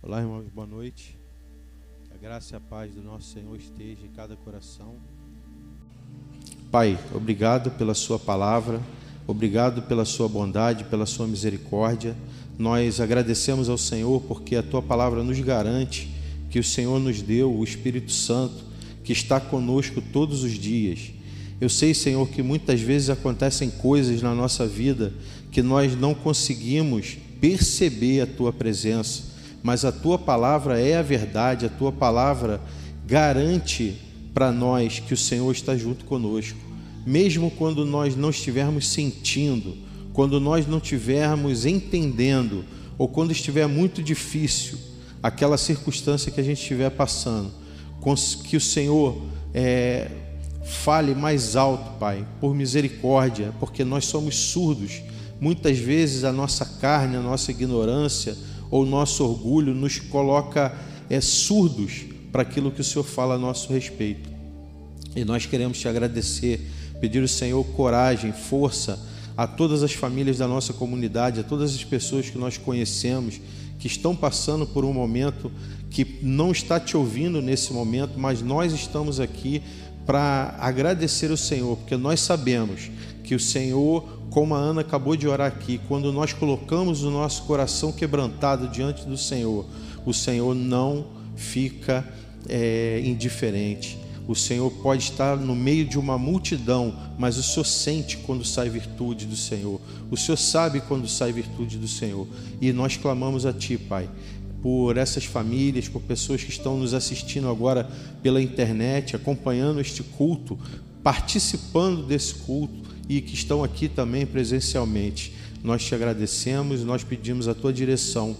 Olá, irmãos, boa noite. Que a graça e a paz do nosso Senhor esteja em cada coração. Pai, obrigado pela Sua palavra, obrigado pela Sua bondade, pela Sua misericórdia. Nós agradecemos ao Senhor porque a Tua palavra nos garante que o Senhor nos deu o Espírito Santo que está conosco todos os dias. Eu sei, Senhor, que muitas vezes acontecem coisas na nossa vida que nós não conseguimos perceber a Tua presença mas a tua palavra é a verdade, a tua palavra garante para nós que o Senhor está junto conosco, mesmo quando nós não estivermos sentindo, quando nós não estivermos entendendo, ou quando estiver muito difícil aquela circunstância que a gente estiver passando, que o Senhor é, fale mais alto, Pai, por misericórdia, porque nós somos surdos. Muitas vezes a nossa carne, a nossa ignorância, ou nosso orgulho nos coloca é, surdos para aquilo que o Senhor fala a nosso respeito. E nós queremos te agradecer, pedir ao Senhor coragem, força a todas as famílias da nossa comunidade, a todas as pessoas que nós conhecemos, que estão passando por um momento que não está te ouvindo nesse momento, mas nós estamos aqui para agradecer ao Senhor, porque nós sabemos que o Senhor como a Ana acabou de orar aqui, quando nós colocamos o nosso coração quebrantado diante do Senhor, o Senhor não fica é, indiferente. O Senhor pode estar no meio de uma multidão, mas o Senhor sente quando sai virtude do Senhor. O Senhor sabe quando sai virtude do Senhor. E nós clamamos a Ti, Pai, por essas famílias, por pessoas que estão nos assistindo agora pela internet, acompanhando este culto, participando desse culto e que estão aqui também presencialmente. Nós te agradecemos, nós pedimos a tua direção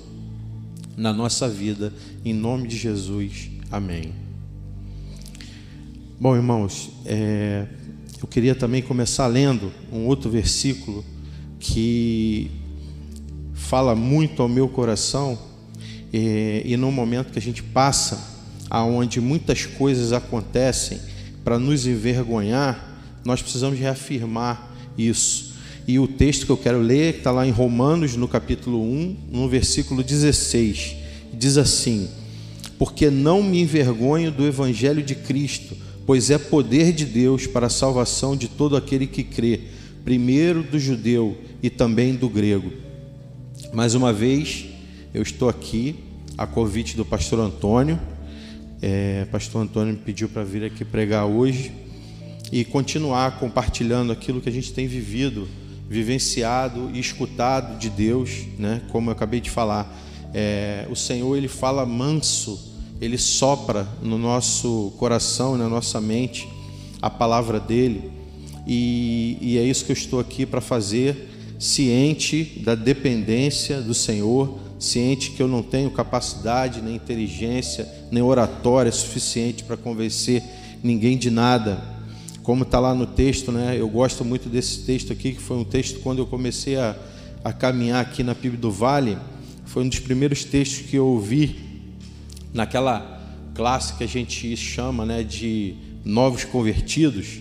na nossa vida, em nome de Jesus. Amém. Bom, irmãos, é, eu queria também começar lendo um outro versículo que fala muito ao meu coração é, e no momento que a gente passa, aonde muitas coisas acontecem para nos envergonhar, nós precisamos reafirmar isso. E o texto que eu quero ler está lá em Romanos, no capítulo 1, no versículo 16. Diz assim: Porque não me envergonho do evangelho de Cristo, pois é poder de Deus para a salvação de todo aquele que crê, primeiro do judeu e também do grego. Mais uma vez, eu estou aqui a convite do pastor Antônio. É, pastor Antônio me pediu para vir aqui pregar hoje e continuar compartilhando aquilo que a gente tem vivido, vivenciado e escutado de Deus, né? Como eu acabei de falar, é, o Senhor ele fala manso, ele sopra no nosso coração na nossa mente a palavra dele, e, e é isso que eu estou aqui para fazer, ciente da dependência do Senhor, ciente que eu não tenho capacidade, nem inteligência, nem oratória suficiente para convencer ninguém de nada como está lá no texto, né? Eu gosto muito desse texto aqui, que foi um texto quando eu comecei a, a caminhar aqui na PIB do Vale, foi um dos primeiros textos que eu ouvi naquela classe que a gente chama, né, de novos convertidos.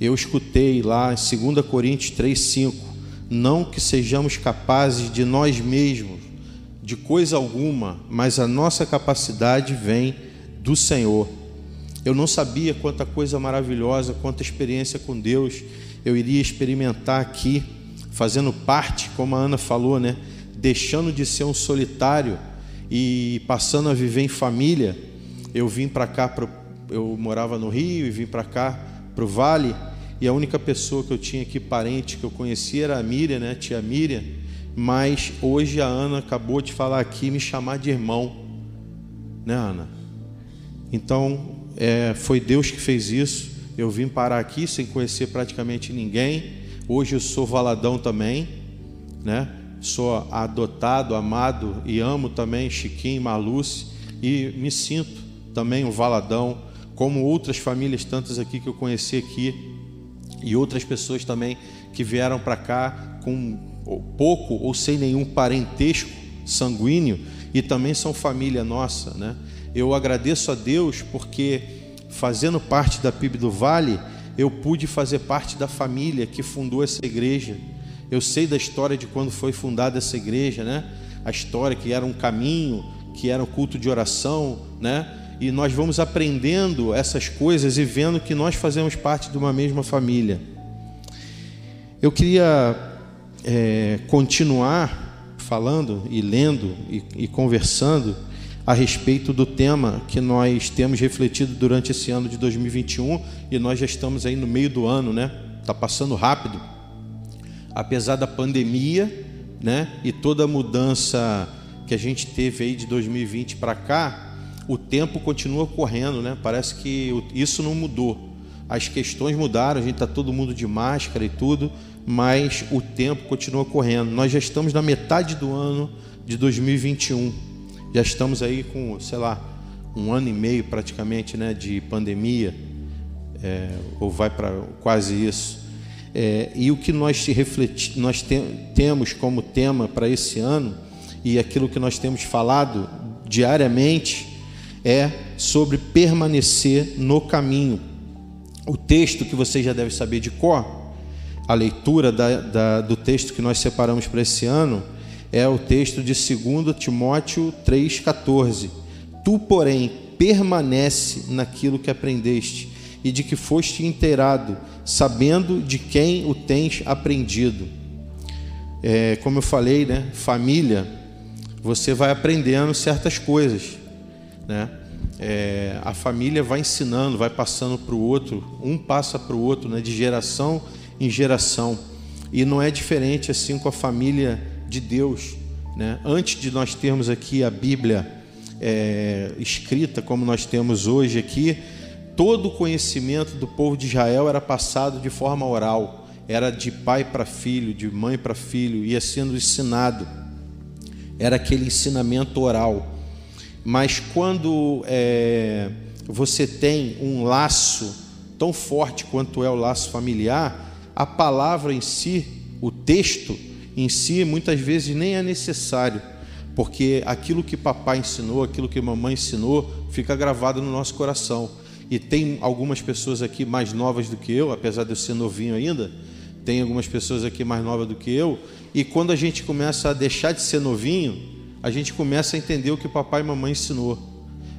Eu escutei lá em 2 Coríntios 3:5, não que sejamos capazes de nós mesmos de coisa alguma, mas a nossa capacidade vem do Senhor. Eu não sabia quanta coisa maravilhosa, quanta experiência com Deus eu iria experimentar aqui, fazendo parte, como a Ana falou, né? Deixando de ser um solitário e passando a viver em família. Eu vim para cá, pro, eu morava no Rio e vim para cá, para o Vale, e a única pessoa que eu tinha aqui, parente, que eu conhecia era a Miriam, né? Tia Miriam. Mas hoje a Ana acabou de falar aqui, me chamar de irmão, né, Ana? Então, é, foi Deus que fez isso. Eu vim parar aqui sem conhecer praticamente ninguém. Hoje eu sou valadão também, né? Sou adotado, amado e amo também Chiquinho, Maluce e me sinto também um valadão, como outras famílias tantas aqui que eu conheci aqui e outras pessoas também que vieram para cá com pouco ou sem nenhum parentesco sanguíneo e também são família nossa, né? Eu agradeço a Deus porque, fazendo parte da PIB do Vale, eu pude fazer parte da família que fundou essa igreja. Eu sei da história de quando foi fundada essa igreja, né? A história que era um caminho que era o culto de oração, né? E nós vamos aprendendo essas coisas e vendo que nós fazemos parte de uma mesma família. Eu queria é, continuar falando e lendo e, e conversando a respeito do tema que nós temos refletido durante esse ano de 2021 e nós já estamos aí no meio do ano, né? Está passando rápido. Apesar da pandemia, né? E toda a mudança que a gente teve aí de 2020 para cá, o tempo continua correndo, né? Parece que isso não mudou. As questões mudaram, a gente está todo mundo de máscara e tudo, mas o tempo continua correndo. Nós já estamos na metade do ano de 2021. Já estamos aí com, sei lá, um ano e meio praticamente, né, de pandemia, é, ou vai para quase isso. É, e o que nós, refleti, nós te, temos como tema para esse ano e aquilo que nós temos falado diariamente é sobre permanecer no caminho. O texto que você já deve saber de cor, a leitura da, da, do texto que nós separamos para esse ano, é o texto de 2 Timóteo 3,14. Tu, porém, permanece naquilo que aprendeste e de que foste inteirado, sabendo de quem o tens aprendido. É, como eu falei, né, família você vai aprendendo certas coisas, né? É, a família vai ensinando, vai passando para o outro, um passa para o outro, né? De geração em geração. E não é diferente assim com a família de Deus, né? Antes de nós termos aqui a Bíblia é, escrita como nós temos hoje aqui, todo o conhecimento do povo de Israel era passado de forma oral, era de pai para filho, de mãe para filho, ia sendo ensinado era aquele ensinamento oral. Mas quando é, você tem um laço tão forte quanto é o laço familiar, a palavra em si, o texto em si, muitas vezes nem é necessário, porque aquilo que papai ensinou, aquilo que mamãe ensinou, fica gravado no nosso coração. E tem algumas pessoas aqui mais novas do que eu, apesar de eu ser novinho ainda, tem algumas pessoas aqui mais novas do que eu, e quando a gente começa a deixar de ser novinho, a gente começa a entender o que papai e mamãe ensinou.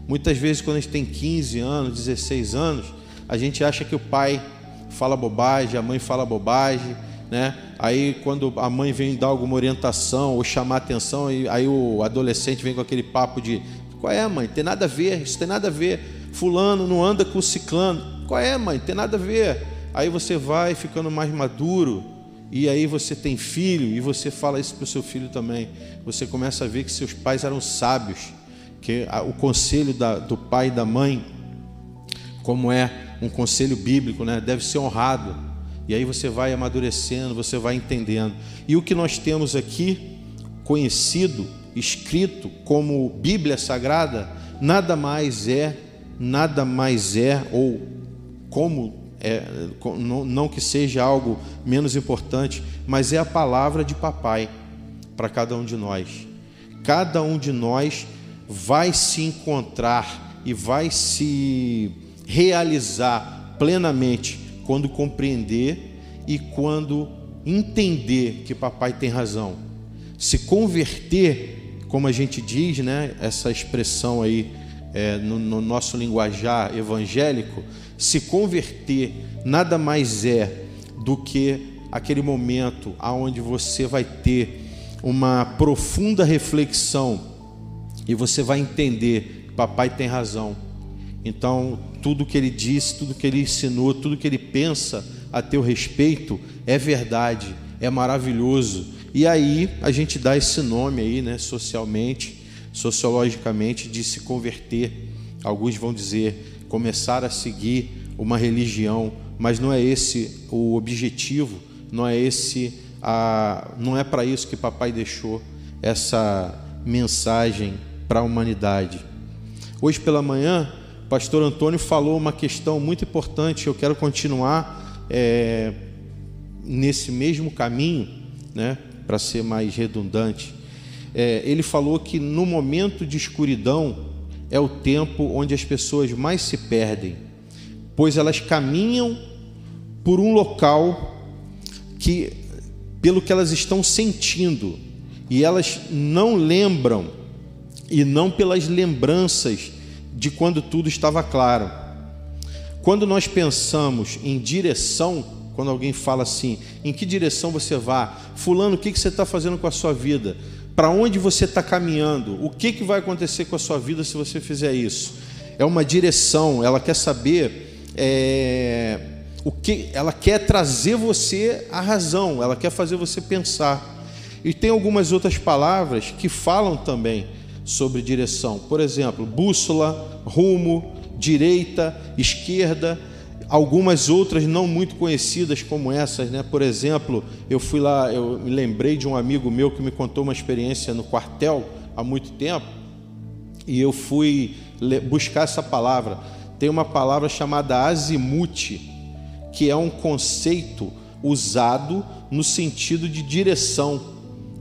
Muitas vezes, quando a gente tem 15 anos, 16 anos, a gente acha que o pai fala bobagem, a mãe fala bobagem, né? Aí, quando a mãe vem dar alguma orientação ou chamar atenção, aí o adolescente vem com aquele papo de: qual é, mãe? Tem nada a ver, isso tem nada a ver. Fulano não anda com o ciclano. Qual é, mãe? Tem nada a ver. Aí você vai ficando mais maduro, e aí você tem filho e você fala isso para o seu filho também. Você começa a ver que seus pais eram sábios, que o conselho da, do pai e da mãe, como é um conselho bíblico, né, deve ser honrado. E aí você vai amadurecendo, você vai entendendo. E o que nós temos aqui conhecido, escrito como Bíblia Sagrada, nada mais é, nada mais é ou como é, não, não que seja algo menos importante, mas é a palavra de papai para cada um de nós. Cada um de nós vai se encontrar e vai se realizar plenamente quando compreender e quando entender que papai tem razão. Se converter, como a gente diz, né, essa expressão aí é, no, no nosso linguajar evangélico, se converter nada mais é do que aquele momento aonde você vai ter uma profunda reflexão e você vai entender que papai tem razão. Então, tudo que ele disse, tudo que ele ensinou, tudo que ele pensa a teu respeito é verdade, é maravilhoso. E aí a gente dá esse nome aí, né, socialmente, sociologicamente de se converter. Alguns vão dizer começar a seguir uma religião, mas não é esse o objetivo, não é esse a, não é para isso que papai deixou essa mensagem para a humanidade. Hoje pela manhã, pastor Antônio falou uma questão muito importante. Eu quero continuar é, nesse mesmo caminho, né, para ser mais redundante. É, ele falou que no momento de escuridão é o tempo onde as pessoas mais se perdem, pois elas caminham por um local que, pelo que elas estão sentindo, e elas não lembram e não pelas lembranças de quando tudo estava claro. Quando nós pensamos em direção, quando alguém fala assim, em que direção você vai? Fulano, o que você está fazendo com a sua vida? Para onde você está caminhando? O que, vai acontecer com a sua vida se você fizer isso? É uma direção, ela quer saber é, o que, ela quer trazer você à razão, ela quer fazer você pensar. E tem algumas outras palavras que falam também sobre direção. Por exemplo, bússola, rumo, direita, esquerda, algumas outras não muito conhecidas como essas, né? Por exemplo, eu fui lá, eu me lembrei de um amigo meu que me contou uma experiência no quartel há muito tempo, e eu fui buscar essa palavra. Tem uma palavra chamada azimuth, que é um conceito usado no sentido de direção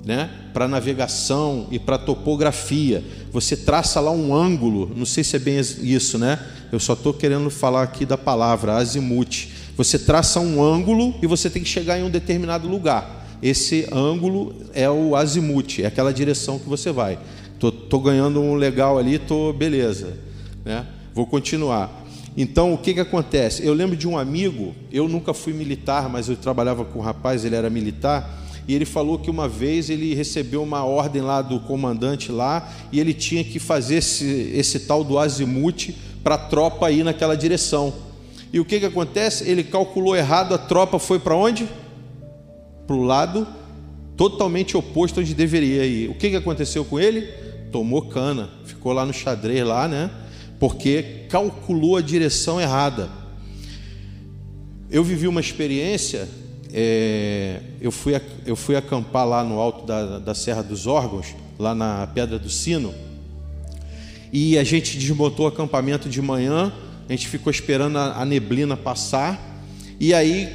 né, para navegação e para topografia. Você traça lá um ângulo, não sei se é bem isso, né? Eu só estou querendo falar aqui da palavra azimuth. Você traça um ângulo e você tem que chegar em um determinado lugar. Esse ângulo é o azimuth, é aquela direção que você vai. Tô, tô ganhando um legal ali, tô beleza, né? Vou continuar. Então, o que, que acontece? Eu lembro de um amigo, eu nunca fui militar, mas eu trabalhava com um rapaz, ele era militar, e ele falou que uma vez ele recebeu uma ordem lá do comandante lá e ele tinha que fazer esse, esse tal do azimuth para a tropa ir naquela direção. E o que, que acontece? Ele calculou errado, a tropa foi para onde? Para o lado totalmente oposto onde deveria ir. O que, que aconteceu com ele? Tomou cana, ficou lá no xadrez lá, né? Porque calculou a direção errada. Eu vivi uma experiência é, eu, fui, eu fui acampar lá no alto da, da Serra dos Órgãos, lá na Pedra do Sino, e a gente desmontou o acampamento de manhã, a gente ficou esperando a, a neblina passar, e aí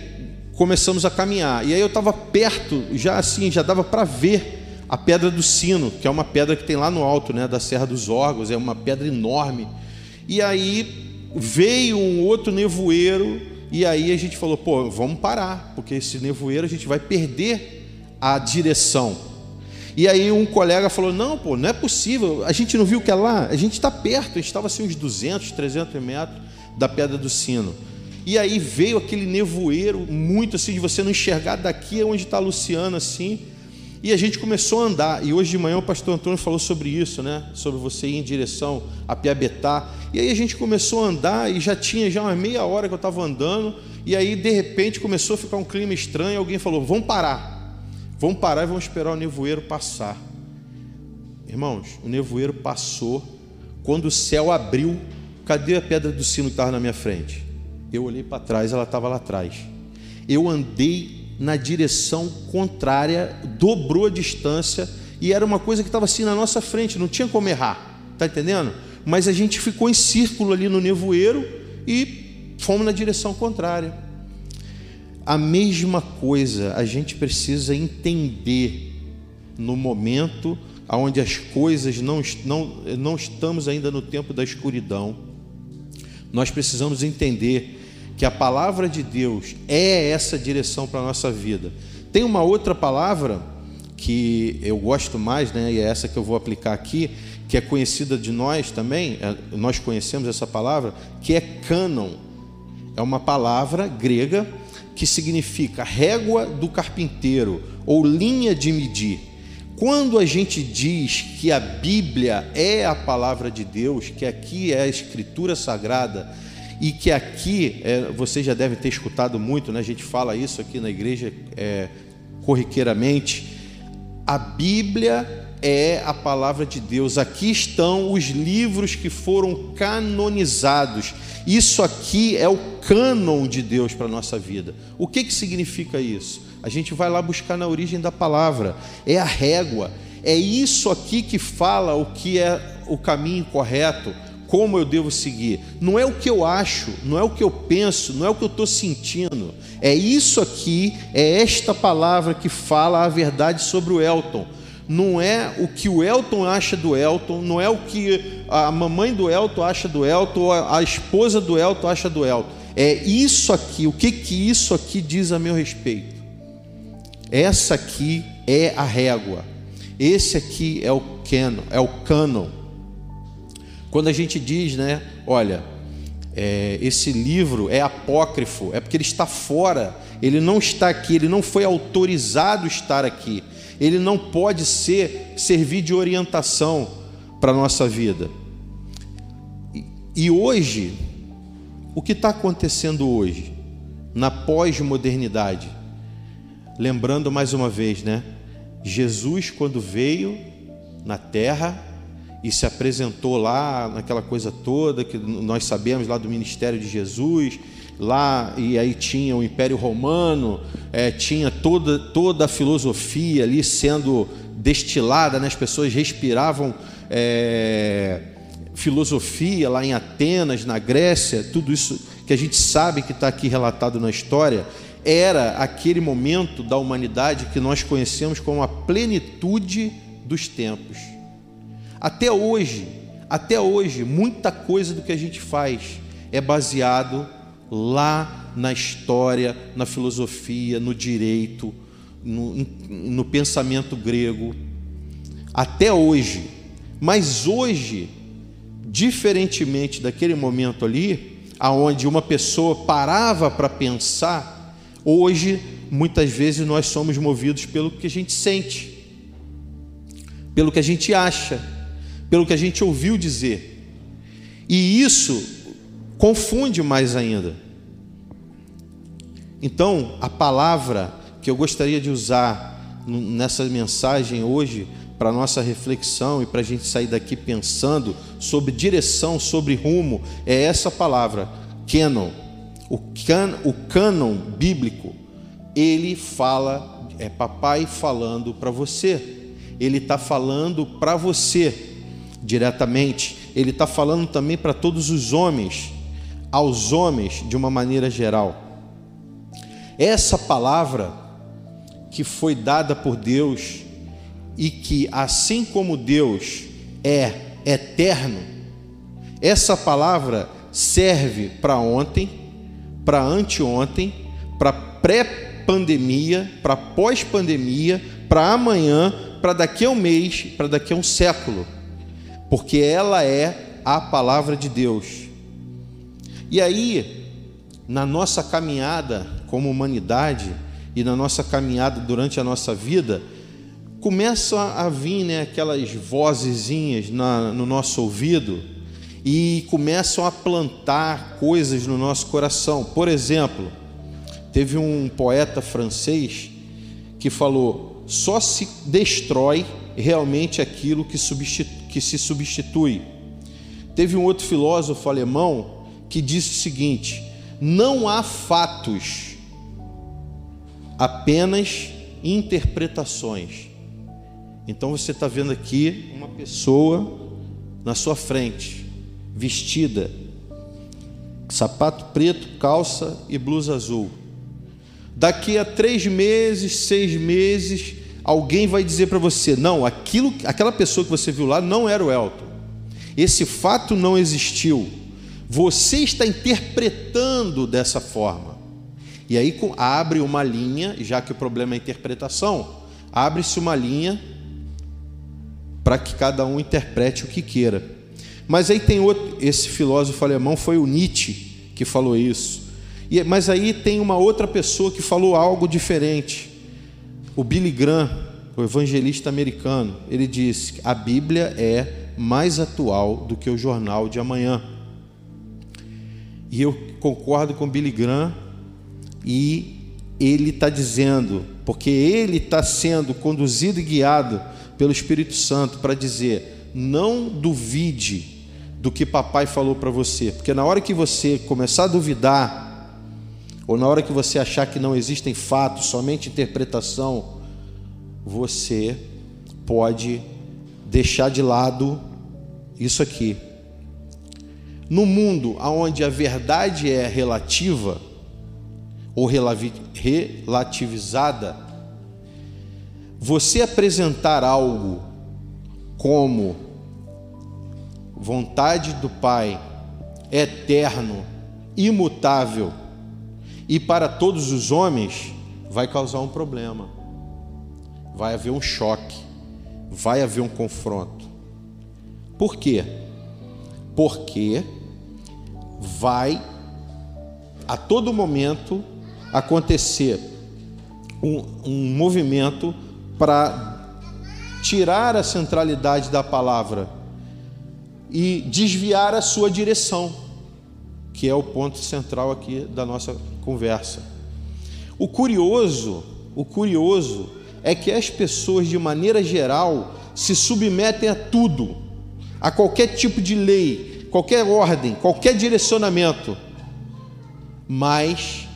começamos a caminhar. E aí eu estava perto, já assim, já dava para ver a Pedra do Sino, que é uma pedra que tem lá no alto né, da Serra dos Órgãos, é uma pedra enorme. E aí veio um outro nevoeiro e aí a gente falou, pô, vamos parar, porque esse nevoeiro a gente vai perder a direção. E aí um colega falou, não, pô, não é possível, a gente não viu que é lá, a gente está perto, a gente estava assim uns 200, 300 metros da Pedra do Sino. E aí veio aquele nevoeiro, muito assim, de você não enxergar daqui onde está Luciana, assim, e a gente começou a andar, e hoje de manhã o pastor Antônio falou sobre isso, né? Sobre você ir em direção a Piabetá. E aí a gente começou a andar e já tinha já uma meia hora que eu estava andando, e aí de repente começou a ficar um clima estranho, alguém falou: "Vamos parar. Vamos parar e vamos esperar o nevoeiro passar". Irmãos, o nevoeiro passou, quando o céu abriu, cadê a pedra do sino que estava na minha frente? Eu olhei para trás, ela estava lá atrás. Eu andei na direção contrária, dobrou a distância e era uma coisa que estava assim na nossa frente, não tinha como errar, tá entendendo? Mas a gente ficou em círculo ali no nevoeiro e fomos na direção contrária. A mesma coisa a gente precisa entender no momento onde as coisas não, não, não estamos ainda no tempo da escuridão. Nós precisamos entender que a palavra de Deus é essa direção para a nossa vida. Tem uma outra palavra que eu gosto mais, né, e é essa que eu vou aplicar aqui, que é conhecida de nós também, é, nós conhecemos essa palavra, que é cânon. É uma palavra grega que significa régua do carpinteiro ou linha de medir. Quando a gente diz que a Bíblia é a palavra de Deus, que aqui é a escritura sagrada, e que aqui, é, vocês já devem ter escutado muito, né? a gente fala isso aqui na igreja é, corriqueiramente. A Bíblia é a palavra de Deus, aqui estão os livros que foram canonizados. Isso aqui é o cânon de Deus para a nossa vida. O que, que significa isso? A gente vai lá buscar na origem da palavra, é a régua, é isso aqui que fala o que é o caminho correto, como eu devo seguir. Não é o que eu acho, não é o que eu penso, não é o que eu estou sentindo. É isso aqui, é esta palavra que fala a verdade sobre o Elton. Não é o que o Elton acha do Elton, não é o que a mamãe do Elton acha do Elton, a esposa do Elton acha do Elton. É isso aqui, o que que isso aqui diz a meu respeito? Essa aqui é a régua. Esse aqui é o canon, é o canon Quando a gente diz, né, olha, é, esse livro é apócrifo, é porque ele está fora, ele não está aqui, ele não foi autorizado estar aqui, ele não pode ser servir de orientação para a nossa vida. E, e hoje, o que está acontecendo hoje, na pós-modernidade? Lembrando mais uma vez, né? Jesus, quando veio na terra, e se apresentou lá naquela coisa toda que nós sabemos lá do ministério de Jesus, lá e aí tinha o Império Romano, é, tinha toda, toda a filosofia ali sendo destilada, né? as pessoas respiravam é, filosofia lá em Atenas, na Grécia, tudo isso que a gente sabe que está aqui relatado na história, era aquele momento da humanidade que nós conhecemos como a plenitude dos tempos. Até hoje, até hoje, muita coisa do que a gente faz é baseado lá na história, na filosofia, no direito, no, no pensamento grego. Até hoje. Mas hoje, diferentemente daquele momento ali, aonde uma pessoa parava para pensar, hoje muitas vezes nós somos movidos pelo que a gente sente, pelo que a gente acha pelo que a gente ouviu dizer. E isso confunde mais ainda. Então, a palavra que eu gostaria de usar nessa mensagem hoje, para nossa reflexão e para a gente sair daqui pensando sobre direção, sobre rumo, é essa palavra, canon. O, can, o cânon bíblico, ele fala, é papai falando para você, ele está falando para você diretamente, ele está falando também para todos os homens, aos homens de uma maneira geral. Essa palavra que foi dada por Deus e que, assim como Deus é eterno, essa palavra serve para ontem, para anteontem, para pré-pandemia, para pós-pandemia, para amanhã, para daqui a um mês, para daqui a um século porque ela é a palavra de Deus. E aí, na nossa caminhada como humanidade e na nossa caminhada durante a nossa vida, começam a vir né, aquelas vozezinhas na, no nosso ouvido e começam a plantar coisas no nosso coração. Por exemplo, teve um poeta francês que falou: só se destrói realmente aquilo que substitui que se substitui. Teve um outro filósofo alemão que disse o seguinte: não há fatos, apenas interpretações. Então você está vendo aqui uma pessoa na sua frente, vestida, sapato preto, calça e blusa azul. Daqui a três meses, seis meses, alguém vai dizer para você: não, aquilo, aquela pessoa que você viu lá não era o Elton. Esse fato não existiu. Você está interpretando dessa forma. E aí abre uma linha, já que o problema é a interpretação, abre-se uma linha para que cada um interprete o que queira. Mas aí tem outro, esse filósofo alemão foi o Nietzsche que falou isso. E, mas aí tem uma outra pessoa que falou algo diferente. O Billy Graham, o evangelista americano, ele disse que a Bíblia é mais atual do que o jornal de amanhã. E eu concordo com Billy Graham e ele está dizendo, porque ele está sendo conduzido e guiado pelo Espírito Santo para dizer: não duvide do que papai falou para você, porque na hora que você começar a duvidar, ou na hora que você achar que não existem fatos, somente interpretação, você pode deixar de lado isso aqui. No mundo onde a verdade é relativa ou relativizada, você apresentar algo como vontade do Pai, eterno, imutável, e para todos os homens vai causar um problema. Vai haver um choque, vai haver um confronto. Por quê? porque vai a todo momento acontecer um, um movimento para tirar a centralidade da palavra e desviar a sua direção, que é o ponto central aqui da nossa conversa. O curioso, o curioso é que as pessoas de maneira geral se submetem a tudo, a qualquer tipo de lei, qualquer ordem, qualquer direcionamento, mas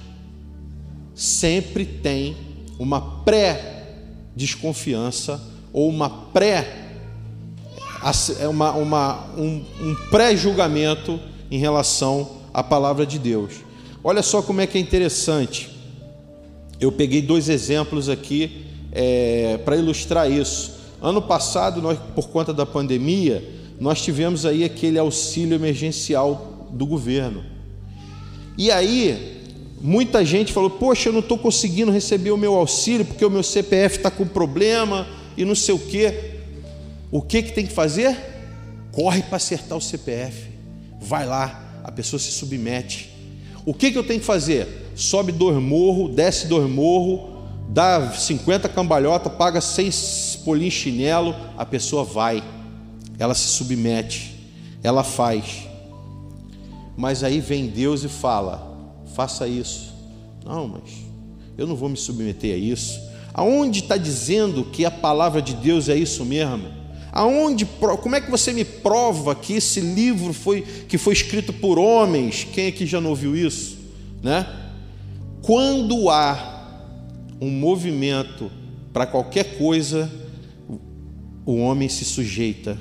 sempre tem uma pré-desconfiança ou uma pré é uma, uma, um, um pré-julgamento em relação à palavra de Deus. Olha só como é que é interessante. Eu peguei dois exemplos aqui é, para ilustrar isso. Ano passado, nós, por conta da pandemia, nós tivemos aí aquele auxílio emergencial do governo. E aí, muita gente falou: Poxa, eu não estou conseguindo receber o meu auxílio porque o meu CPF está com problema e não sei o quê. O que, que tem que fazer? Corre para acertar o CPF. Vai lá, a pessoa se submete. O que, que eu tenho que fazer? Sobe dois morros, desce dois morros, dá 50 cambalhota, paga seis polinhos chinelo, a pessoa vai, ela se submete, ela faz. Mas aí vem Deus e fala: faça isso. Não, mas eu não vou me submeter a isso. Aonde está dizendo que a palavra de Deus é isso mesmo? Aonde, como é que você me prova que esse livro foi que foi escrito por homens? Quem aqui já não ouviu isso, né? Quando há um movimento para qualquer coisa, o homem se sujeita,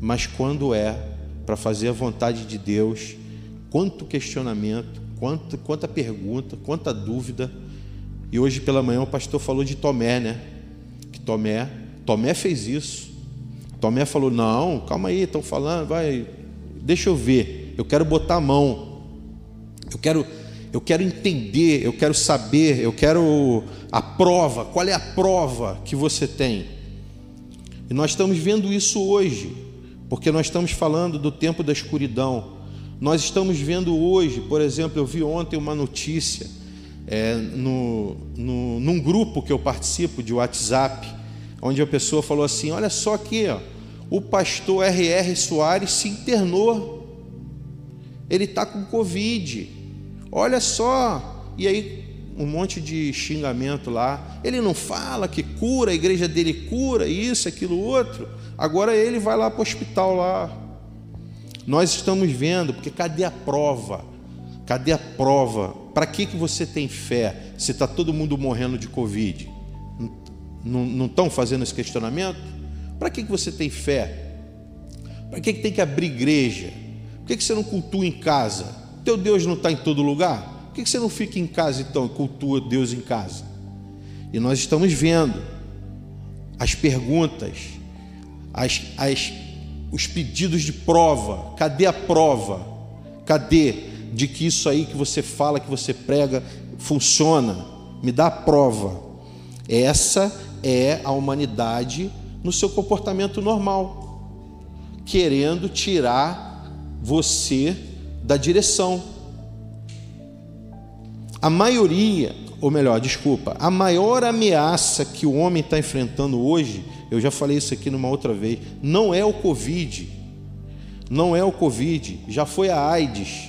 mas quando é para fazer a vontade de Deus, quanto questionamento, quanto, quanta pergunta, quanta dúvida. E hoje pela manhã o pastor falou de Tomé, né? Que Tomé, Tomé fez isso. Tomé falou: Não, calma aí, estão falando, vai, deixa eu ver, eu quero botar a mão, eu quero, eu quero entender, eu quero saber, eu quero a prova, qual é a prova que você tem? E nós estamos vendo isso hoje, porque nós estamos falando do tempo da escuridão. Nós estamos vendo hoje, por exemplo, eu vi ontem uma notícia é, no, no, num grupo que eu participo de WhatsApp onde a pessoa falou assim: Olha só aqui, ó, o pastor R.R. Soares se internou, ele está com Covid, olha só. E aí, um monte de xingamento lá. Ele não fala que cura, a igreja dele cura, isso, aquilo, outro. Agora ele vai lá para o hospital lá. Nós estamos vendo, porque cadê a prova? Cadê a prova? Para que, que você tem fé se está todo mundo morrendo de Covid? Não estão fazendo esse questionamento? Para que, que você tem fé? Para que, que tem que abrir igreja? Por que, que você não cultua em casa? Teu Deus não está em todo lugar? Por que, que você não fica em casa então e cultua Deus em casa? E nós estamos vendo as perguntas, as, as, os pedidos de prova. Cadê a prova? Cadê de que isso aí que você fala, que você prega, funciona? Me dá a prova. Essa é a humanidade no seu comportamento normal, querendo tirar você da direção. A maioria, ou melhor, desculpa, a maior ameaça que o homem está enfrentando hoje, eu já falei isso aqui numa outra vez, não é o Covid, não é o Covid, já foi a AIDS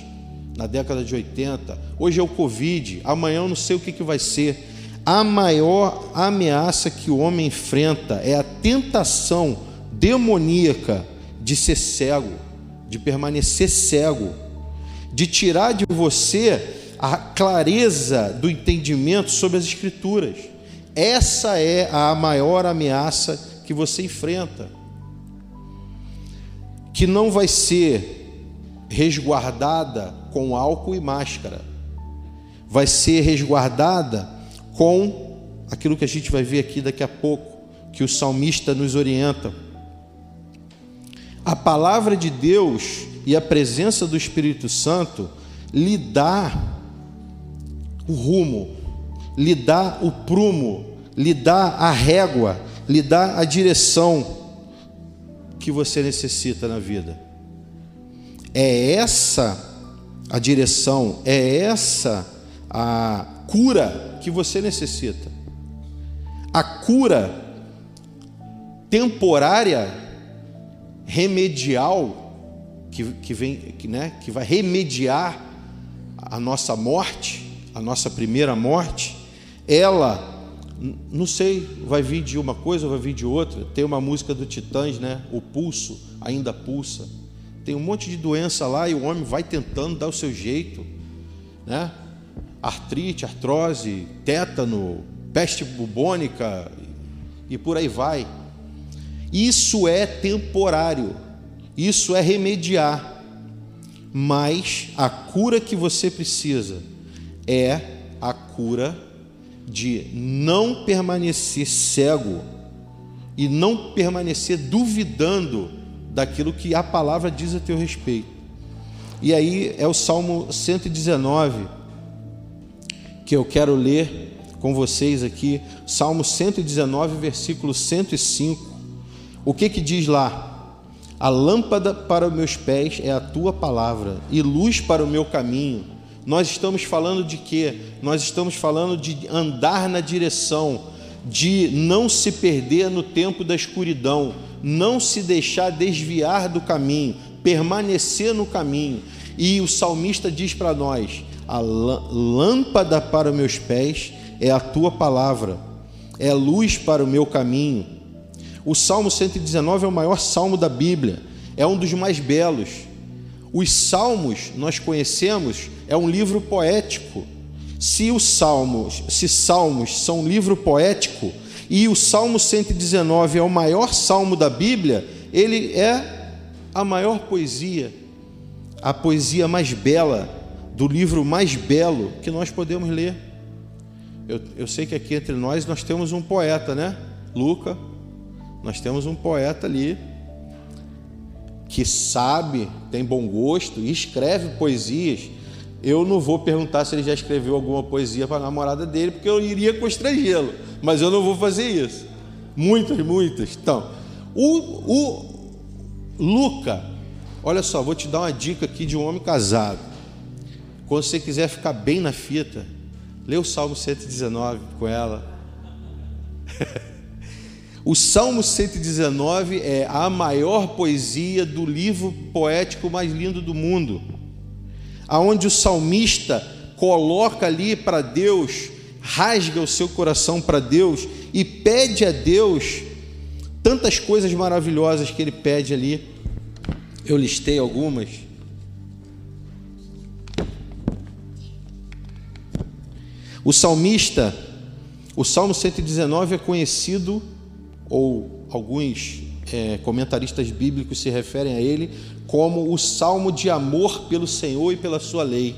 na década de 80, hoje é o Covid, amanhã eu não sei o que, que vai ser a maior ameaça que o homem enfrenta é a tentação demoníaca de ser cego, de permanecer cego, de tirar de você a clareza do entendimento sobre as Escrituras. Essa é a maior ameaça que você enfrenta, que não vai ser resguardada com álcool e máscara, vai ser resguardada com aquilo que a gente vai ver aqui daqui a pouco, que o salmista nos orienta. A palavra de Deus e a presença do Espírito Santo lhe dá o rumo, lhe dá o prumo, lhe dá a régua, lhe dá a direção que você necessita na vida. é essa a direção, é essa a cura que você necessita. A cura temporária, remedial, que, que, vem, que, né, que vai remediar a nossa morte, a nossa primeira morte, ela, não sei, vai vir de uma coisa ou vai vir de outra. Tem uma música do Titãs, né? O pulso ainda pulsa. Tem um monte de doença lá e o homem vai tentando dar o seu jeito, né? Artrite, artrose, tétano, peste bubônica e por aí vai. Isso é temporário. Isso é remediar. Mas a cura que você precisa é a cura de não permanecer cego e não permanecer duvidando daquilo que a palavra diz a teu respeito. E aí é o Salmo 119 que eu quero ler com vocês aqui, Salmo 119, versículo 105. O que que diz lá? A lâmpada para os meus pés é a tua palavra e luz para o meu caminho. Nós estamos falando de quê? Nós estamos falando de andar na direção, de não se perder no tempo da escuridão, não se deixar desviar do caminho, permanecer no caminho. E o salmista diz para nós: a lâmpada para meus pés é a tua palavra, é luz para o meu caminho. O Salmo 119 é o maior salmo da Bíblia, é um dos mais belos. Os salmos, nós conhecemos, é um livro poético. Se os salmos, se salmos são um livro poético e o Salmo 119 é o maior salmo da Bíblia, ele é a maior poesia, a poesia mais bela, do livro mais belo que nós podemos ler. Eu, eu sei que aqui entre nós nós temos um poeta, né? Luca, nós temos um poeta ali que sabe, tem bom gosto e escreve poesias. Eu não vou perguntar se ele já escreveu alguma poesia para a namorada dele, porque eu iria constrangê-lo, mas eu não vou fazer isso. Muitas, muitas. Então, o, o Luca, olha só, vou te dar uma dica aqui de um homem casado. Quando você quiser ficar bem na fita, lê o Salmo 119 com ela. O Salmo 119 é a maior poesia do livro poético mais lindo do mundo, aonde o salmista coloca ali para Deus, rasga o seu coração para Deus e pede a Deus tantas coisas maravilhosas que ele pede ali. Eu listei algumas. O salmista, o Salmo 119 é conhecido ou alguns é, comentaristas bíblicos se referem a ele como o salmo de amor pelo Senhor e pela sua lei.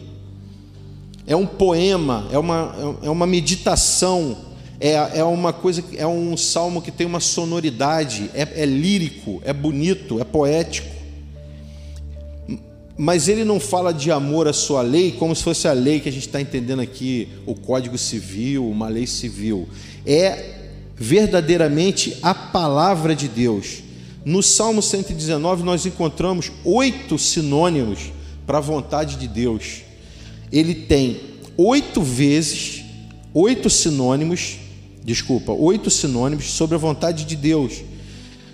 É um poema, é uma, é uma meditação, é, é uma coisa, é um salmo que tem uma sonoridade, é, é lírico, é bonito, é poético. Mas ele não fala de amor à sua lei como se fosse a lei que a gente está entendendo aqui, o Código Civil, uma lei civil. É verdadeiramente a palavra de Deus. No Salmo 119, nós encontramos oito sinônimos para a vontade de Deus. Ele tem oito vezes, oito sinônimos, desculpa, oito sinônimos sobre a vontade de Deus.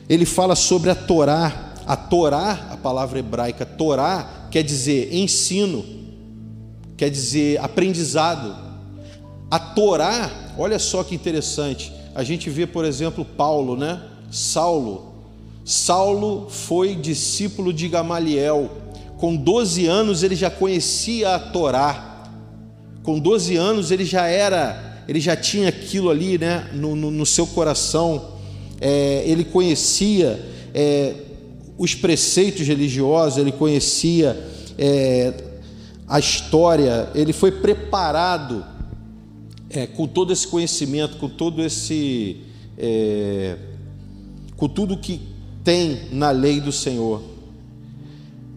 Ele fala sobre a Torá. A Torá, a palavra hebraica Torá, quer dizer ensino, quer dizer aprendizado. A Torá, olha só que interessante, a gente vê, por exemplo, Paulo, né? Saulo. Saulo foi discípulo de Gamaliel. Com 12 anos ele já conhecia a Torá. Com 12 anos ele já era, ele já tinha aquilo ali, né? No, no, no seu coração. É, ele conhecia é, os preceitos religiosos, ele conhecia é, a história, ele foi preparado é, com todo esse conhecimento, com todo esse. É, com tudo que tem na lei do Senhor.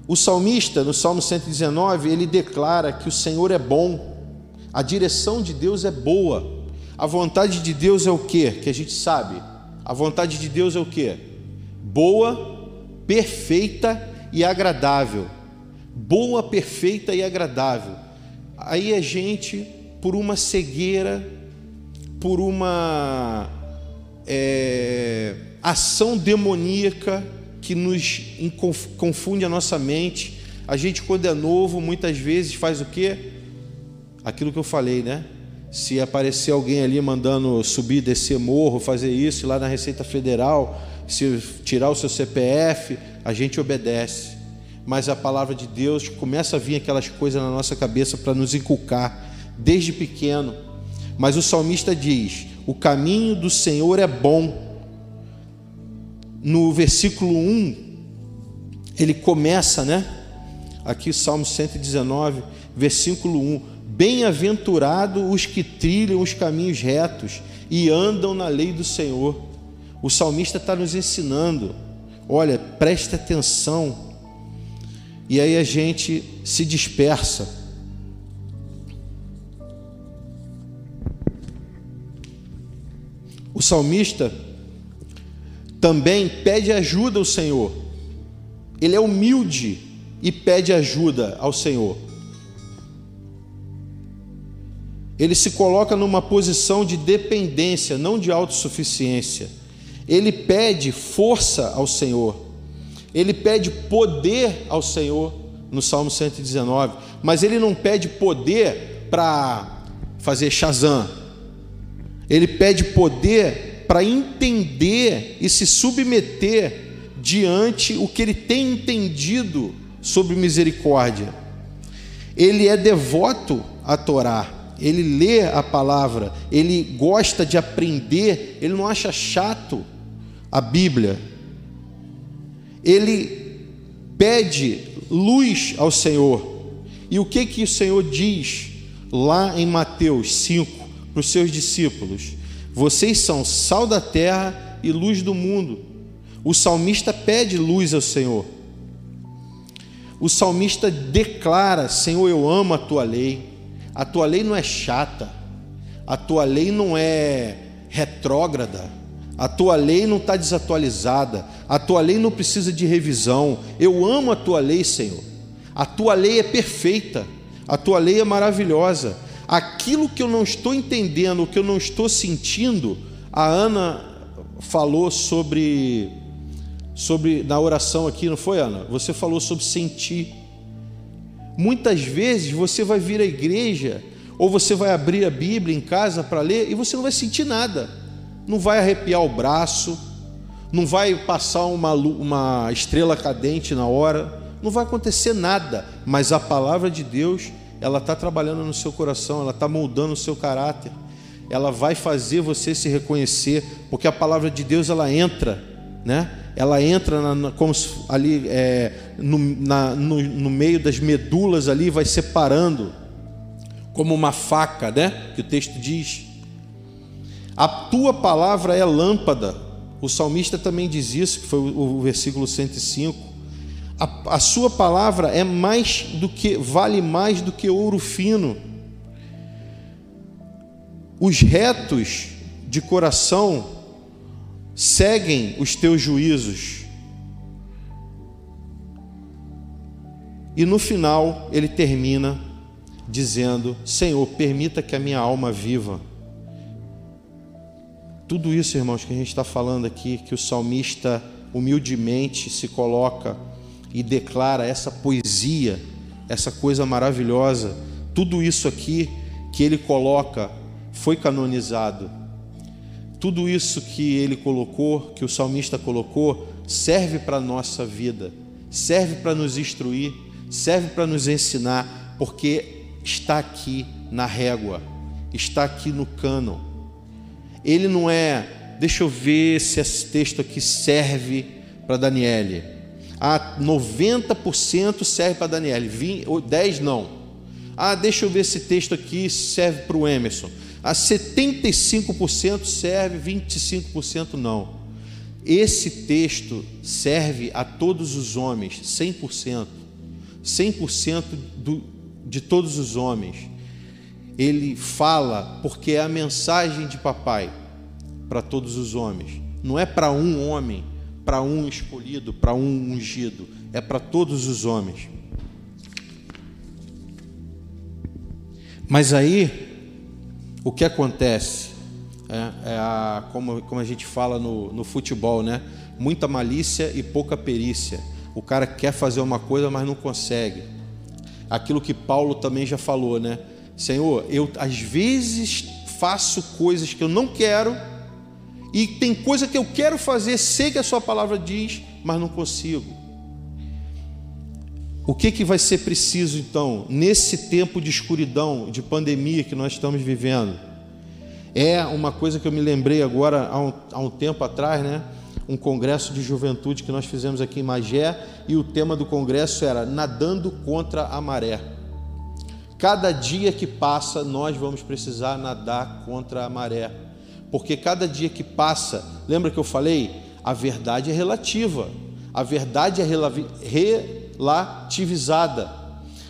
O salmista, no Salmo 119, ele declara que o Senhor é bom, a direção de Deus é boa, a vontade de Deus é o que? Que a gente sabe. A vontade de Deus é o que? Boa, perfeita e agradável. boa, perfeita e agradável. Aí a gente, por uma cegueira, por uma é, ação demoníaca que nos confunde a nossa mente, a gente, quando é novo, muitas vezes faz o quê? Aquilo que eu falei, né? Se aparecer alguém ali mandando subir, descer morro, fazer isso lá na Receita Federal, se tirar o seu CPF, a gente obedece. Mas a palavra de Deus começa a vir aquelas coisas na nossa cabeça para nos inculcar desde pequeno. Mas o salmista diz: O caminho do Senhor é bom. No versículo 1, ele começa, né? Aqui, Salmo 119, versículo 1: Bem-aventurados os que trilham os caminhos retos e andam na lei do Senhor. O salmista está nos ensinando, olha, preste atenção. E aí a gente se dispersa O salmista também pede ajuda ao Senhor. Ele é humilde e pede ajuda ao Senhor. Ele se coloca numa posição de dependência, não de autossuficiência. Ele pede força ao Senhor. Ele pede poder ao Senhor no Salmo 119, mas ele não pede poder para fazer Shazam, ele pede poder para entender e se submeter diante o que ele tem entendido sobre misericórdia. Ele é devoto à Torá, ele lê a palavra, ele gosta de aprender, ele não acha chato a Bíblia. Ele pede luz ao Senhor. E o que que o Senhor diz lá em Mateus 5? para os seus discípulos: Vocês são sal da terra e luz do mundo. O salmista pede luz ao Senhor. O salmista declara: Senhor, eu amo a tua lei. A tua lei não é chata. A tua lei não é retrógrada. A tua lei não está desatualizada. A tua lei não precisa de revisão. Eu amo a tua lei, Senhor. A tua lei é perfeita. A tua lei é maravilhosa aquilo que eu não estou entendendo, o que eu não estou sentindo, a Ana falou sobre sobre na oração aqui, não foi, Ana? Você falou sobre sentir. Muitas vezes você vai vir à igreja ou você vai abrir a Bíblia em casa para ler e você não vai sentir nada. Não vai arrepiar o braço, não vai passar uma, uma estrela cadente na hora, não vai acontecer nada, mas a palavra de Deus ela está trabalhando no seu coração, ela está moldando o seu caráter, ela vai fazer você se reconhecer, porque a palavra de Deus ela entra, né? Ela entra na, como ali é, no, na, no, no meio das medulas ali, vai separando, como uma faca, né? Que o texto diz. A tua palavra é lâmpada. O salmista também diz isso, que foi o, versículo 105 a, a sua palavra é mais do que vale mais do que ouro fino. Os retos de coração seguem os teus juízos. E no final ele termina dizendo: Senhor, permita que a minha alma viva. Tudo isso, irmãos, que a gente está falando aqui, que o salmista humildemente se coloca e declara essa poesia, essa coisa maravilhosa. Tudo isso aqui que ele coloca foi canonizado. Tudo isso que ele colocou, que o salmista colocou, serve para a nossa vida, serve para nos instruir, serve para nos ensinar, porque está aqui na régua, está aqui no cânon. Ele não é, deixa eu ver se esse texto aqui serve para Daniele ah, 90% serve para Daniel, 10 não. Ah, deixa eu ver esse texto aqui serve para o Emerson. Ah, 75% serve, 25% não. Esse texto serve a todos os homens, 100%. 100% do, de todos os homens ele fala porque é a mensagem de papai para todos os homens. Não é para um homem, para um escolhido, para um ungido, é para todos os homens. Mas aí, o que acontece? É, é a, como, como a gente fala no, no futebol, né? Muita malícia e pouca perícia. O cara quer fazer uma coisa, mas não consegue. Aquilo que Paulo também já falou, né? Senhor, eu às vezes faço coisas que eu não quero, e tem coisa que eu quero fazer, sei que a Sua palavra diz, mas não consigo. O que, que vai ser preciso então, nesse tempo de escuridão, de pandemia que nós estamos vivendo? É uma coisa que eu me lembrei agora, há um, há um tempo atrás, né? Um congresso de juventude que nós fizemos aqui em Magé, e o tema do congresso era Nadando contra a Maré. Cada dia que passa, nós vamos precisar nadar contra a maré. Porque cada dia que passa, lembra que eu falei? A verdade é relativa, a verdade é relativizada.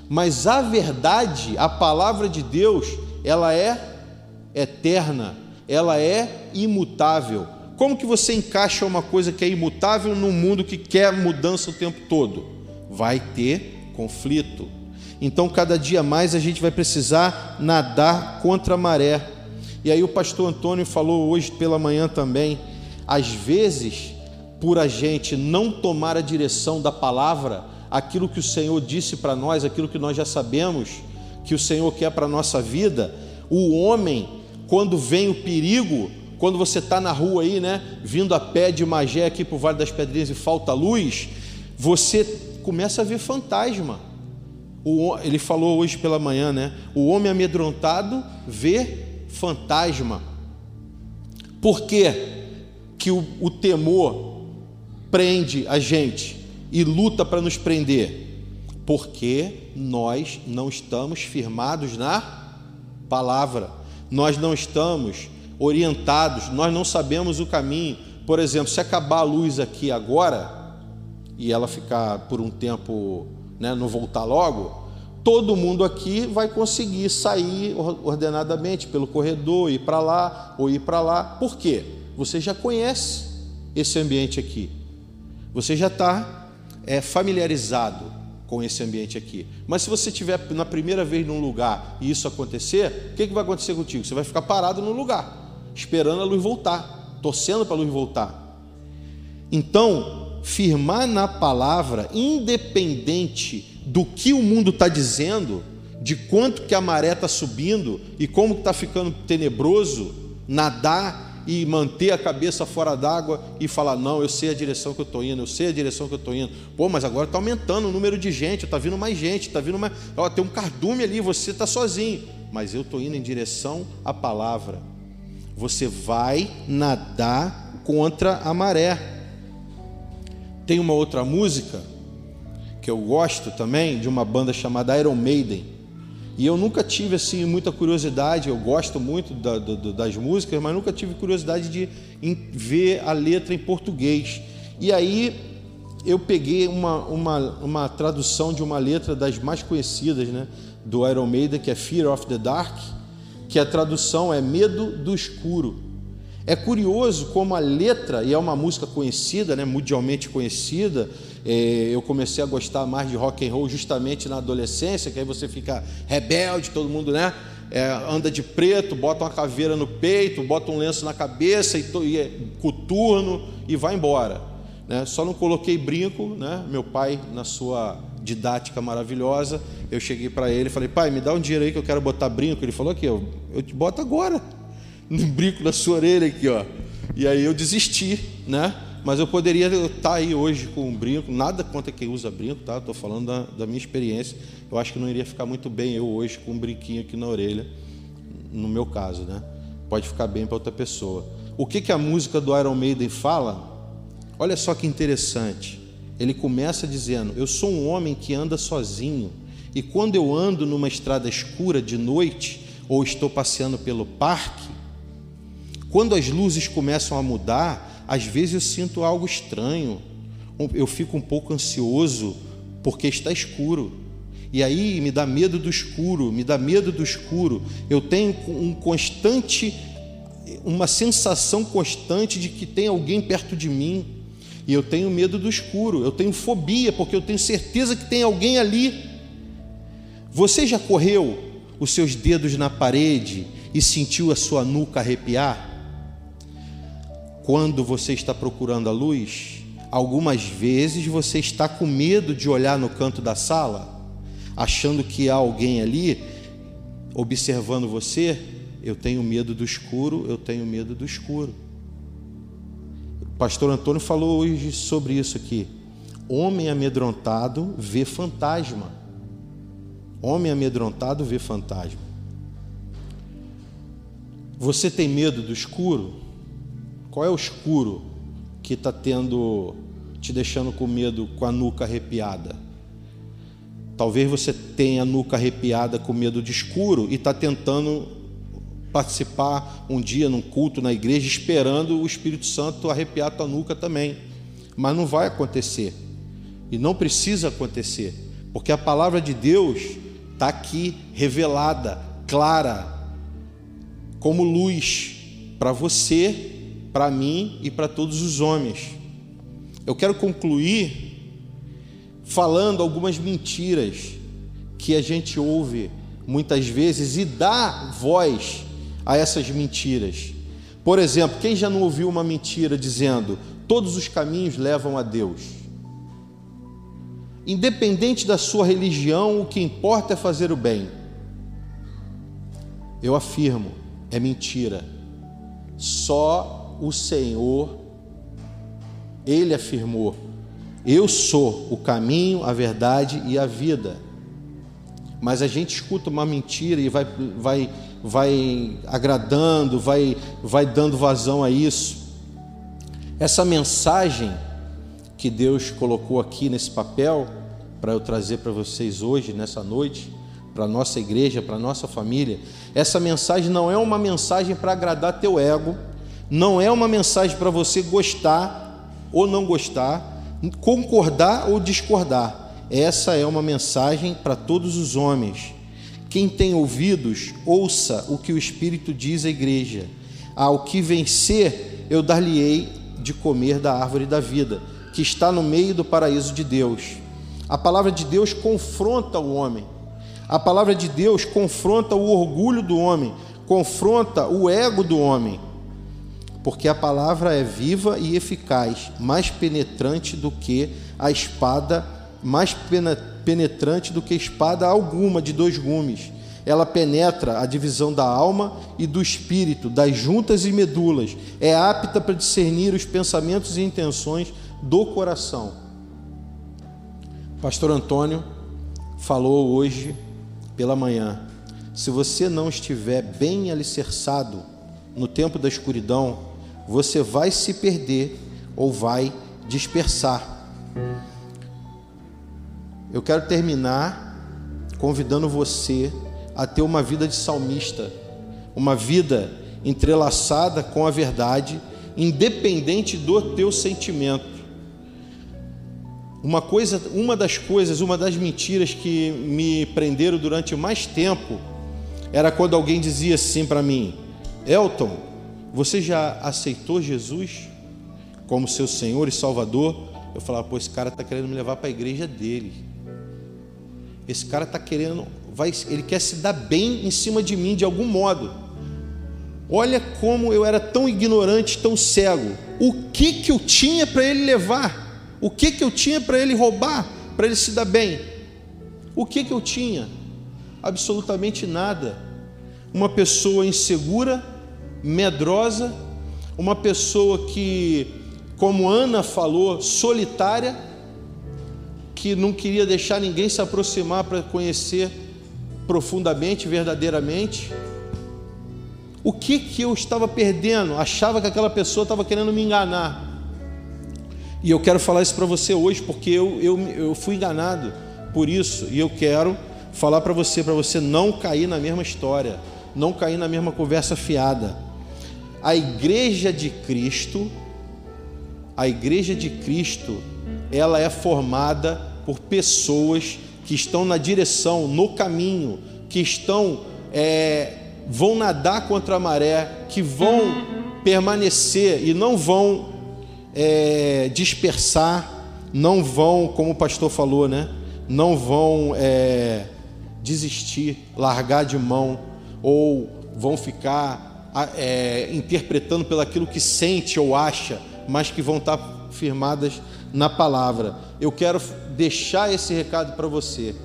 Mas a verdade, a palavra de Deus, ela é eterna, ela é imutável. Como que você encaixa uma coisa que é imutável num mundo que quer mudança o tempo todo? Vai ter conflito, então, cada dia mais a gente vai precisar nadar contra a maré. E aí, o pastor Antônio falou hoje pela manhã também. Às vezes, por a gente não tomar a direção da palavra, aquilo que o Senhor disse para nós, aquilo que nós já sabemos que o Senhor quer para a nossa vida, o homem, quando vem o perigo, quando você está na rua aí, né, vindo a pé de Magé aqui para o Vale das Pedrinhas e falta luz, você começa a ver fantasma. O, ele falou hoje pela manhã, né? O homem amedrontado vê fantasma. Por que, que o, o temor prende a gente e luta para nos prender? Porque nós não estamos firmados na palavra, nós não estamos orientados, nós não sabemos o caminho. Por exemplo, se acabar a luz aqui agora e ela ficar por um tempo né, não voltar logo, todo mundo aqui vai conseguir sair ordenadamente pelo corredor, ir para lá ou ir para lá. Por quê? Você já conhece esse ambiente aqui. Você já está é, familiarizado com esse ambiente aqui. Mas se você estiver na primeira vez num lugar e isso acontecer, o que, que vai acontecer contigo? Você vai ficar parado no lugar, esperando a luz voltar, torcendo para a luz voltar. Então, firmar na palavra, independente do que o mundo está dizendo, de quanto que a maré está subindo e como está ficando tenebroso, nadar e manter a cabeça fora d'água e falar: não, eu sei a direção que eu estou indo, eu sei a direção que eu estou indo. Pô, mas agora está aumentando o número de gente, está vindo mais gente, está vindo mais. Ó, tem um cardume ali, você está sozinho. Mas eu estou indo em direção à palavra. Você vai nadar contra a maré. Tem uma outra música que eu gosto também, de uma banda chamada Iron Maiden. E eu nunca tive assim muita curiosidade, eu gosto muito da, da, das músicas, mas nunca tive curiosidade de ver a letra em português. E aí eu peguei uma, uma, uma tradução de uma letra das mais conhecidas né, do Iron Maiden, que é Fear of the Dark, que a tradução é Medo do Escuro. É curioso como a letra, e é uma música conhecida, né, mundialmente conhecida, é, eu comecei a gostar mais de rock and roll justamente na adolescência, que aí você fica rebelde, todo mundo né, é, anda de preto, bota uma caveira no peito, bota um lenço na cabeça e, e é, coturno e vai embora. Né? Só não coloquei brinco, né? meu pai, na sua didática maravilhosa, eu cheguei para ele e falei, pai, me dá um dinheiro aí que eu quero botar brinco. Ele falou aqui, eu, eu te boto agora um brinco na sua orelha aqui, ó. E aí eu desisti, né? Mas eu poderia estar aí hoje com um brinco, nada contra quem usa brinco, tá? Estou falando da, da, minha experiência. Eu acho que não iria ficar muito bem eu hoje com um brinquinho aqui na orelha, no meu caso, né? Pode ficar bem para outra pessoa. O que, que a música do Iron Maiden fala? Olha só que interessante. Ele começa dizendo: Eu sou um homem que anda sozinho, e quando eu ando numa estrada escura de noite, ou estou passeando pelo parque, quando as luzes começam a mudar, às vezes eu sinto algo estranho, eu fico um pouco ansioso porque está escuro. E aí me dá medo do escuro, me dá medo do escuro. Eu tenho um constante, uma sensação constante de que tem alguém perto de mim. E eu tenho medo do escuro, eu tenho fobia, porque eu tenho certeza que tem alguém ali. Você já correu os seus dedos na parede e sentiu a sua nuca arrepiar? Quando você está procurando a luz, algumas vezes você está com medo de olhar no canto da sala, achando que há alguém ali observando você. Eu tenho medo do escuro, eu tenho medo do escuro. O pastor Antônio falou hoje sobre isso aqui. Homem amedrontado vê fantasma. Homem amedrontado vê fantasma. Você tem medo do escuro? Qual é o escuro que está tendo, te deixando com medo, com a nuca arrepiada? Talvez você tenha a nuca arrepiada com medo de escuro e está tentando participar um dia num culto na igreja, esperando o Espírito Santo arrepiar a tua nuca também. Mas não vai acontecer. E não precisa acontecer, porque a palavra de Deus está aqui revelada, clara, como luz para você, para mim e para todos os homens. Eu quero concluir falando algumas mentiras que a gente ouve muitas vezes e dá voz a essas mentiras. Por exemplo, quem já não ouviu uma mentira dizendo todos os caminhos levam a Deus? Independente da sua religião, o que importa é fazer o bem. Eu afirmo, é mentira. Só o Senhor, Ele afirmou: Eu sou o caminho, a verdade e a vida. Mas a gente escuta uma mentira e vai, vai, vai agradando, vai, vai dando vazão a isso. Essa mensagem que Deus colocou aqui nesse papel para eu trazer para vocês hoje, nessa noite, para nossa igreja, para nossa família. Essa mensagem não é uma mensagem para agradar teu ego, não é uma mensagem para você gostar ou não gostar, concordar ou discordar. Essa é uma mensagem para todos os homens. Quem tem ouvidos, ouça o que o Espírito diz à igreja. Ao que vencer, eu dar-lhe-ei de comer da árvore da vida que está no meio do paraíso de Deus. A palavra de Deus confronta o homem. A palavra de Deus confronta o orgulho do homem, confronta o ego do homem. Porque a palavra é viva e eficaz, mais penetrante do que a espada, mais penetrante do que espada alguma de dois gumes. Ela penetra a divisão da alma e do espírito, das juntas e medulas. É apta para discernir os pensamentos e intenções do coração. Pastor Antônio falou hoje pela manhã: se você não estiver bem alicerçado no tempo da escuridão, você vai se perder ou vai dispersar. Eu quero terminar convidando você a ter uma vida de salmista, uma vida entrelaçada com a verdade, independente do teu sentimento. Uma coisa, uma das coisas, uma das mentiras que me prenderam durante mais tempo era quando alguém dizia assim para mim: Elton, você já aceitou Jesus como seu Senhor e Salvador? Eu falava, pô, esse cara está querendo me levar para a igreja dele. Esse cara está querendo, vai, ele quer se dar bem em cima de mim de algum modo. Olha como eu era tão ignorante, tão cego. O que que eu tinha para ele levar? O que, que eu tinha para ele roubar, para ele se dar bem? O que, que eu tinha? Absolutamente nada. Uma pessoa insegura, medrosa, uma pessoa que, como Ana falou, solitária, que não queria deixar ninguém se aproximar para conhecer profundamente, verdadeiramente. O que que eu estava perdendo? Achava que aquela pessoa estava querendo me enganar. E eu quero falar isso para você hoje, porque eu, eu, eu fui enganado por isso, e eu quero falar para você, para você não cair na mesma história, não cair na mesma conversa fiada. A igreja de Cristo, a igreja de Cristo, ela é formada por pessoas que estão na direção, no caminho, que estão, é, vão nadar contra a maré, que vão permanecer e não vão é, dispersar, não vão, como o pastor falou, né? Não vão é, desistir, largar de mão, ou vão ficar é, interpretando pelo aquilo que sente ou acha, mas que vão estar firmadas na palavra. Eu quero deixar esse recado para você.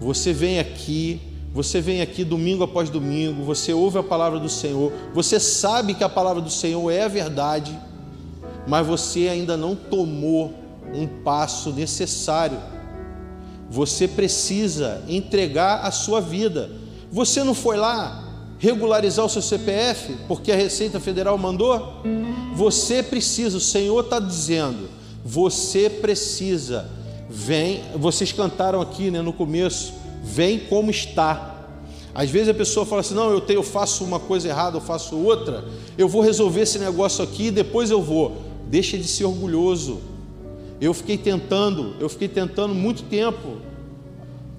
Você vem aqui, você vem aqui domingo após domingo, você ouve a palavra do Senhor, você sabe que a palavra do Senhor é a verdade, mas você ainda não tomou um passo necessário. Você precisa entregar a sua vida. Você não foi lá regularizar o seu CPF porque a Receita Federal mandou? Você precisa, o Senhor está dizendo, você precisa. Vem, vocês cantaram aqui né, no começo, vem como está. Às vezes a pessoa fala assim: não, eu, tenho, eu faço uma coisa errada, eu faço outra, eu vou resolver esse negócio aqui e depois eu vou. Deixa de ser orgulhoso. Eu fiquei tentando, eu fiquei tentando muito tempo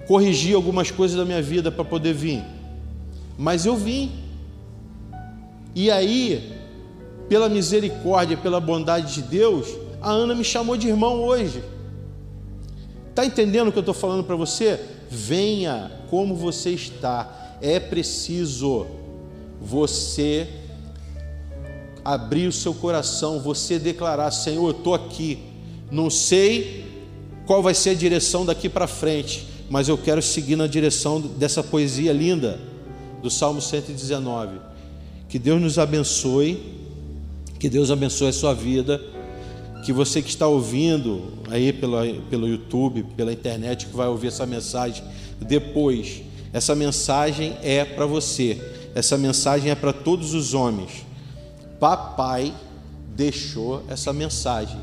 corrigir algumas coisas da minha vida para poder vir. Mas eu vim. E aí, pela misericórdia, pela bondade de Deus, a Ana me chamou de irmão hoje. Está entendendo o que eu estou falando para você? Venha como você está. É preciso você abrir o seu coração, você declarar: Senhor, eu estou aqui. Não sei qual vai ser a direção daqui para frente, mas eu quero seguir na direção dessa poesia linda do Salmo 119. Que Deus nos abençoe, que Deus abençoe a sua vida que você que está ouvindo aí pelo, pelo YouTube, pela internet, que vai ouvir essa mensagem depois, essa mensagem é para você, essa mensagem é para todos os homens. Papai deixou essa mensagem,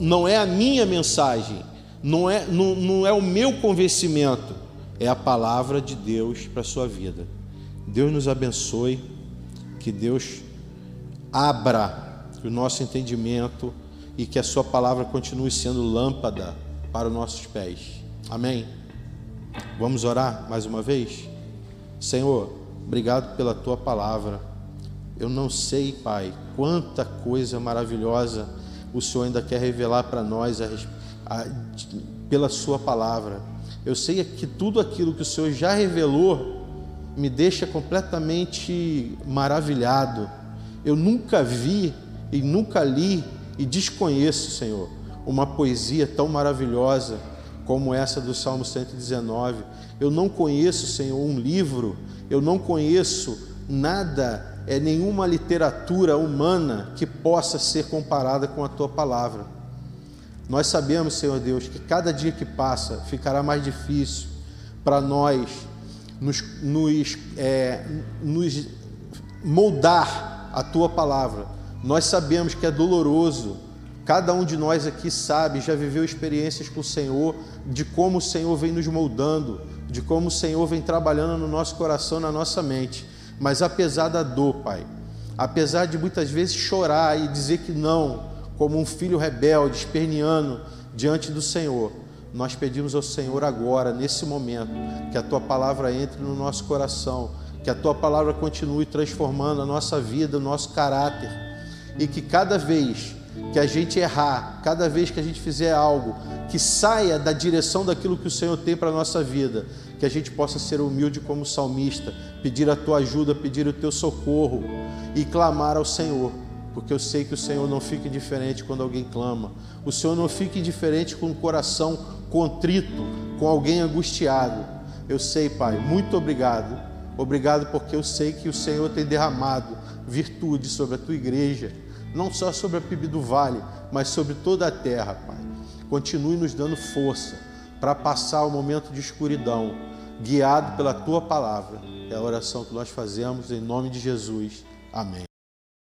não é a minha mensagem, não é, não, não é o meu convencimento, é a palavra de Deus para a sua vida. Deus nos abençoe, que Deus abra o nosso entendimento e que a Sua palavra continue sendo lâmpada para os nossos pés. Amém? Vamos orar mais uma vez? Senhor, obrigado pela Tua palavra. Eu não sei, Pai, quanta coisa maravilhosa o Senhor ainda quer revelar para nós a, a, pela Sua palavra. Eu sei que tudo aquilo que o Senhor já revelou me deixa completamente maravilhado. Eu nunca vi e nunca li e desconheço, Senhor, uma poesia tão maravilhosa como essa do Salmo 119. Eu não conheço, Senhor, um livro, eu não conheço nada, é nenhuma literatura humana que possa ser comparada com a tua palavra. Nós sabemos, Senhor Deus, que cada dia que passa ficará mais difícil para nós nos, nos, é, nos moldar a tua palavra nós sabemos que é doloroso. Cada um de nós aqui sabe, já viveu experiências com o Senhor, de como o Senhor vem nos moldando, de como o Senhor vem trabalhando no nosso coração, na nossa mente. Mas apesar da dor, Pai, apesar de muitas vezes chorar e dizer que não, como um filho rebelde, esperneando diante do Senhor, nós pedimos ao Senhor agora, nesse momento, que a tua palavra entre no nosso coração, que a tua palavra continue transformando a nossa vida, o nosso caráter e que cada vez que a gente errar, cada vez que a gente fizer algo que saia da direção daquilo que o Senhor tem para a nossa vida, que a gente possa ser humilde como salmista, pedir a tua ajuda, pedir o teu socorro e clamar ao Senhor, porque eu sei que o Senhor não fica indiferente quando alguém clama, o Senhor não fica indiferente com o coração contrito, com alguém angustiado. Eu sei, Pai, muito obrigado. Obrigado porque eu sei que o Senhor tem derramado virtude sobre a tua igreja não só sobre a PIB do Vale, mas sobre toda a terra, Pai. Continue nos dando força para passar o momento de escuridão, guiado pela tua palavra. É a oração que nós fazemos em nome de Jesus. Amém.